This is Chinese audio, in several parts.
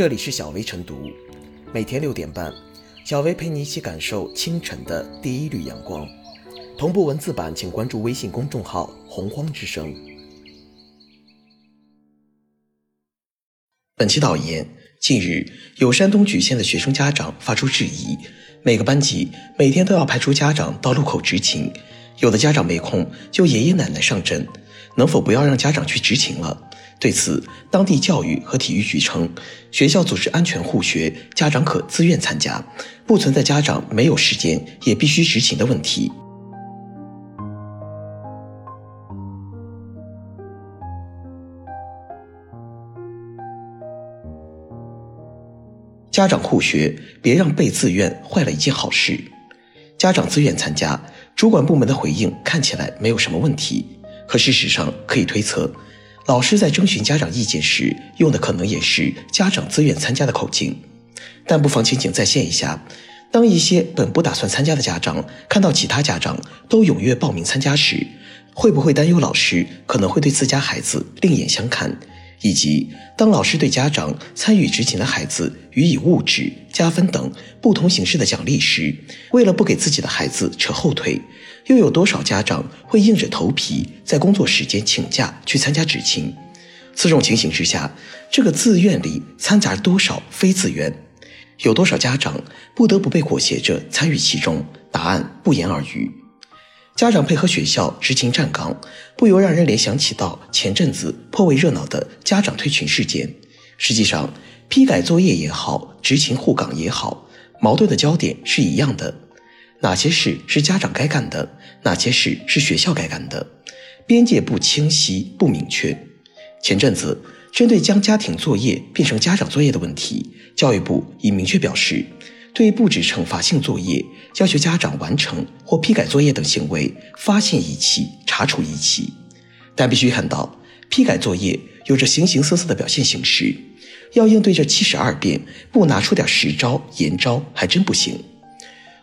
这里是小薇晨读，每天六点半，小薇陪你一起感受清晨的第一缕阳光。同步文字版，请关注微信公众号“洪荒之声”。本期导言：近日，有山东莒县的学生家长发出质疑，每个班级每天都要派出家长到路口执勤，有的家长没空就爷爷奶奶上阵，能否不要让家长去执勤了？对此，当地教育和体育局称，学校组织安全护学，家长可自愿参加，不存在家长没有时间也必须执勤的问题。家长护学，别让被自愿坏了一件好事。家长自愿参加，主管部门的回应看起来没有什么问题，可事实上可以推测。老师在征询家长意见时，用的可能也是家长自愿参加的口径，但不妨情景再现一下：当一些本不打算参加的家长看到其他家长都踊跃报名参加时，会不会担忧老师可能会对自家孩子另眼相看？以及当老师对家长参与执勤的孩子予以物质加分等不同形式的奖励时，为了不给自己的孩子扯后腿，又有多少家长会硬着头皮在工作时间请假去参加执勤？此种情形之下，这个自愿里掺杂多少非自愿？有多少家长不得不被裹挟着参与其中？答案不言而喻。家长配合学校执勤站岗，不由让人联想起到前阵子颇为热闹的家长退群事件。实际上，批改作业也好，执勤护岗也好，矛盾的焦点是一样的：哪些事是家长该干的，哪些事是学校该干的，边界不清晰、不明确。前阵子，针对将家庭作业变成家长作业的问题，教育部已明确表示。对布置惩罚性作业、要求家长完成或批改作业等行为，发现一起查处一起。但必须看到，批改作业有着形形色色的表现形式，要应对这七十二变，不拿出点实招、严招还真不行。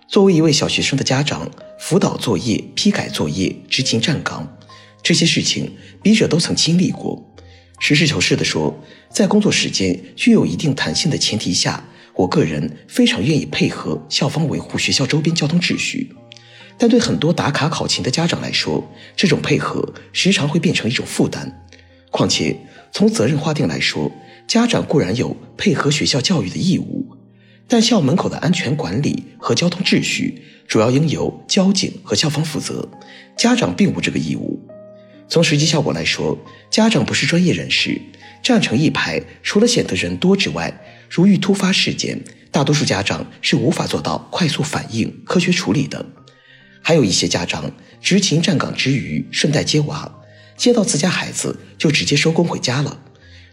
作为一位小学生的家长，辅导作业、批改作业、执勤站岗，这些事情笔者都曾经历过。实事求是地说，在工作时间具有一定弹性的前提下。我个人非常愿意配合校方维护学校周边交通秩序，但对很多打卡考勤的家长来说，这种配合时常会变成一种负担。况且，从责任划定来说，家长固然有配合学校教育的义务，但校门口的安全管理和交通秩序主要应由交警和校方负责，家长并无这个义务。从实际效果来说，家长不是专业人士，站成一排，除了显得人多之外，如遇突发事件，大多数家长是无法做到快速反应、科学处理的。还有一些家长执勤站岗之余，顺带接娃，接到自家孩子就直接收工回家了。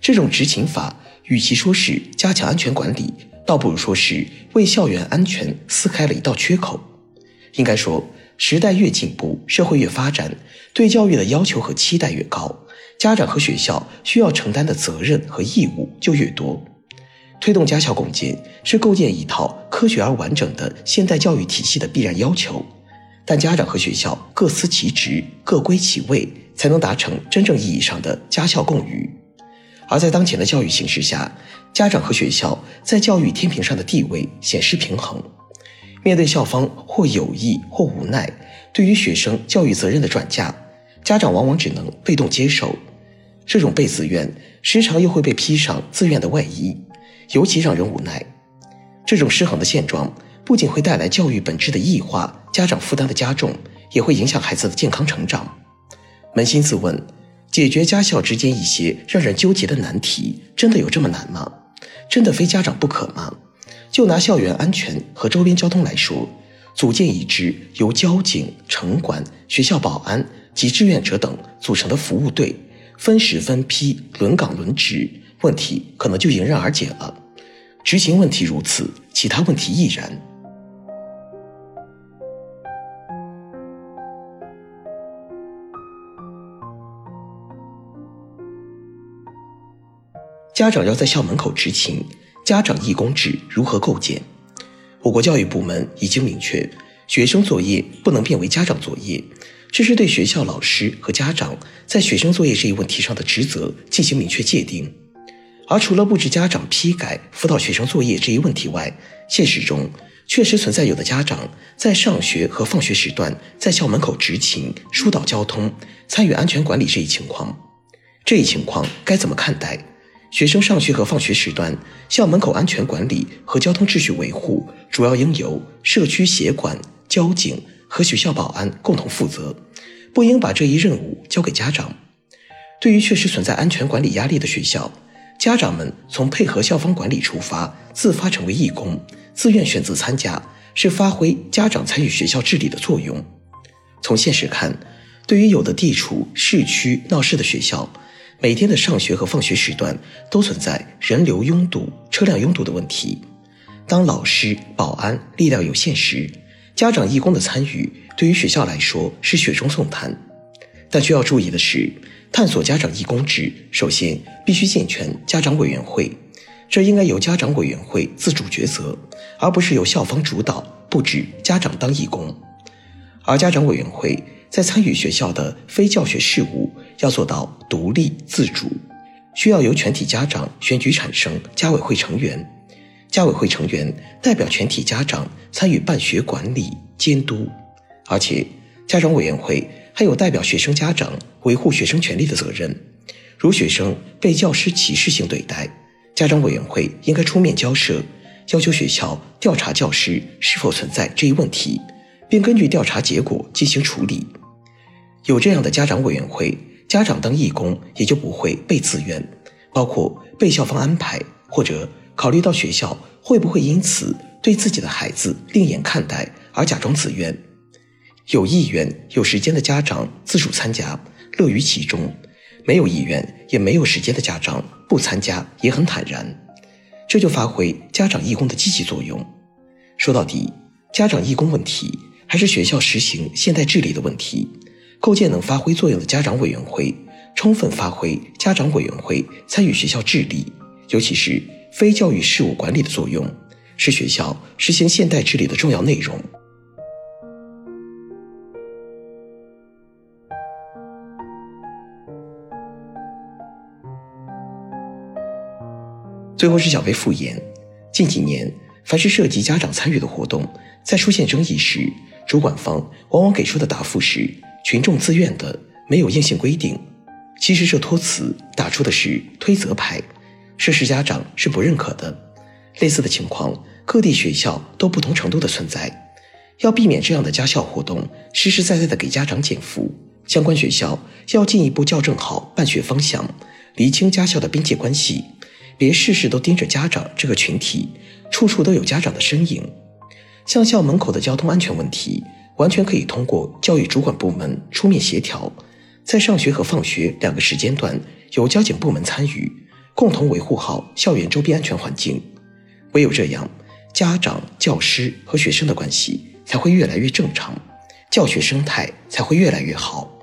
这种执勤法，与其说是加强安全管理，倒不如说是为校园安全撕开了一道缺口。应该说，时代越进步，社会越发展，对教育的要求和期待越高，家长和学校需要承担的责任和义务就越多。推动家校共建是构建一套科学而完整的现代教育体系的必然要求，但家长和学校各司其职、各归其位，才能达成真正意义上的家校共育。而在当前的教育形势下，家长和学校在教育天平上的地位显失平衡。面对校方或有意或无奈对于学生教育责任的转嫁，家长往往只能被动接受。这种被自愿，时常又会被披上自愿的外衣。尤其让人无奈，这种失衡的现状不仅会带来教育本质的异化、家长负担的加重，也会影响孩子的健康成长。扪心自问，解决家校之间一些让人纠结的难题，真的有这么难吗？真的非家长不可吗？就拿校园安全和周边交通来说，组建一支由交警、城管、学校保安及志愿者等组成的服务队，分时分批轮岗轮值。问题可能就迎刃而解了。执行问题如此，其他问题亦然。家长要在校门口执勤，家长义工制如何构建？我国教育部门已经明确，学生作业不能变为家长作业，这是对学校老师和家长在学生作业这一问题上的职责进行明确界定。而除了布置家长批改、辅导学生作业这一问题外，现实中确实存在有的家长在上学和放学时段在校门口执勤、疏导交通、参与安全管理这一情况。这一情况该怎么看待？学生上学和放学时段，校门口安全管理和交通秩序维护主要应由社区协管、交警和学校保安共同负责，不应把这一任务交给家长。对于确实存在安全管理压力的学校，家长们从配合校方管理出发，自发成为义工，自愿选择参加，是发挥家长参与学校治理的作用。从现实看，对于有的地处市区闹市的学校，每天的上学和放学时段都存在人流拥堵、车辆拥堵的问题。当老师、保安力量有限时，家长义工的参与对于学校来说是雪中送炭。但需要注意的是。探索家长义工制，首先必须健全家长委员会，这应该由家长委员会自主抉择，而不是由校方主导布置家长当义工。而家长委员会在参与学校的非教学事务，要做到独立自主，需要由全体家长选举产生家委会成员，家委会成员代表全体家长参与办学管理监督，而且家长委员会。还有代表学生家长维护学生权利的责任。如学生被教师歧视性对待，家长委员会应该出面交涉，要求学校调查教师是否存在这一问题，并根据调查结果进行处理。有这样的家长委员会，家长当义工也就不会被自愿，包括被校方安排，或者考虑到学校会不会因此对自己的孩子另眼看待而假装自愿。有意愿、有时间的家长自主参加，乐于其中；没有意愿也没有时间的家长不参加也很坦然。这就发挥家长义工的积极作用。说到底，家长义工问题还是学校实行现代治理的问题。构建能发挥作用的家长委员会，充分发挥家长委员会参与学校治理，尤其是非教育事务管理的作用，是学校实行现代治理的重要内容。最后是小飞复言，近几年，凡是涉及家长参与的活动，在出现争议时，主管方往往给出的答复是“群众自愿的，没有硬性规定”。其实这托词打出的是推责牌，涉事家长是不认可的。类似的情况，各地学校都不同程度的存在。要避免这样的家校活动实实在在的给家长减负，相关学校要进一步校正好办学方向，厘清家校的边界关系。别事事都盯着家长这个群体，处处都有家长的身影。像校门口的交通安全问题，完全可以通过教育主管部门出面协调，在上学和放学两个时间段，由交警部门参与，共同维护好校园周边安全环境。唯有这样，家长、教师和学生的关系才会越来越正常，教学生态才会越来越好。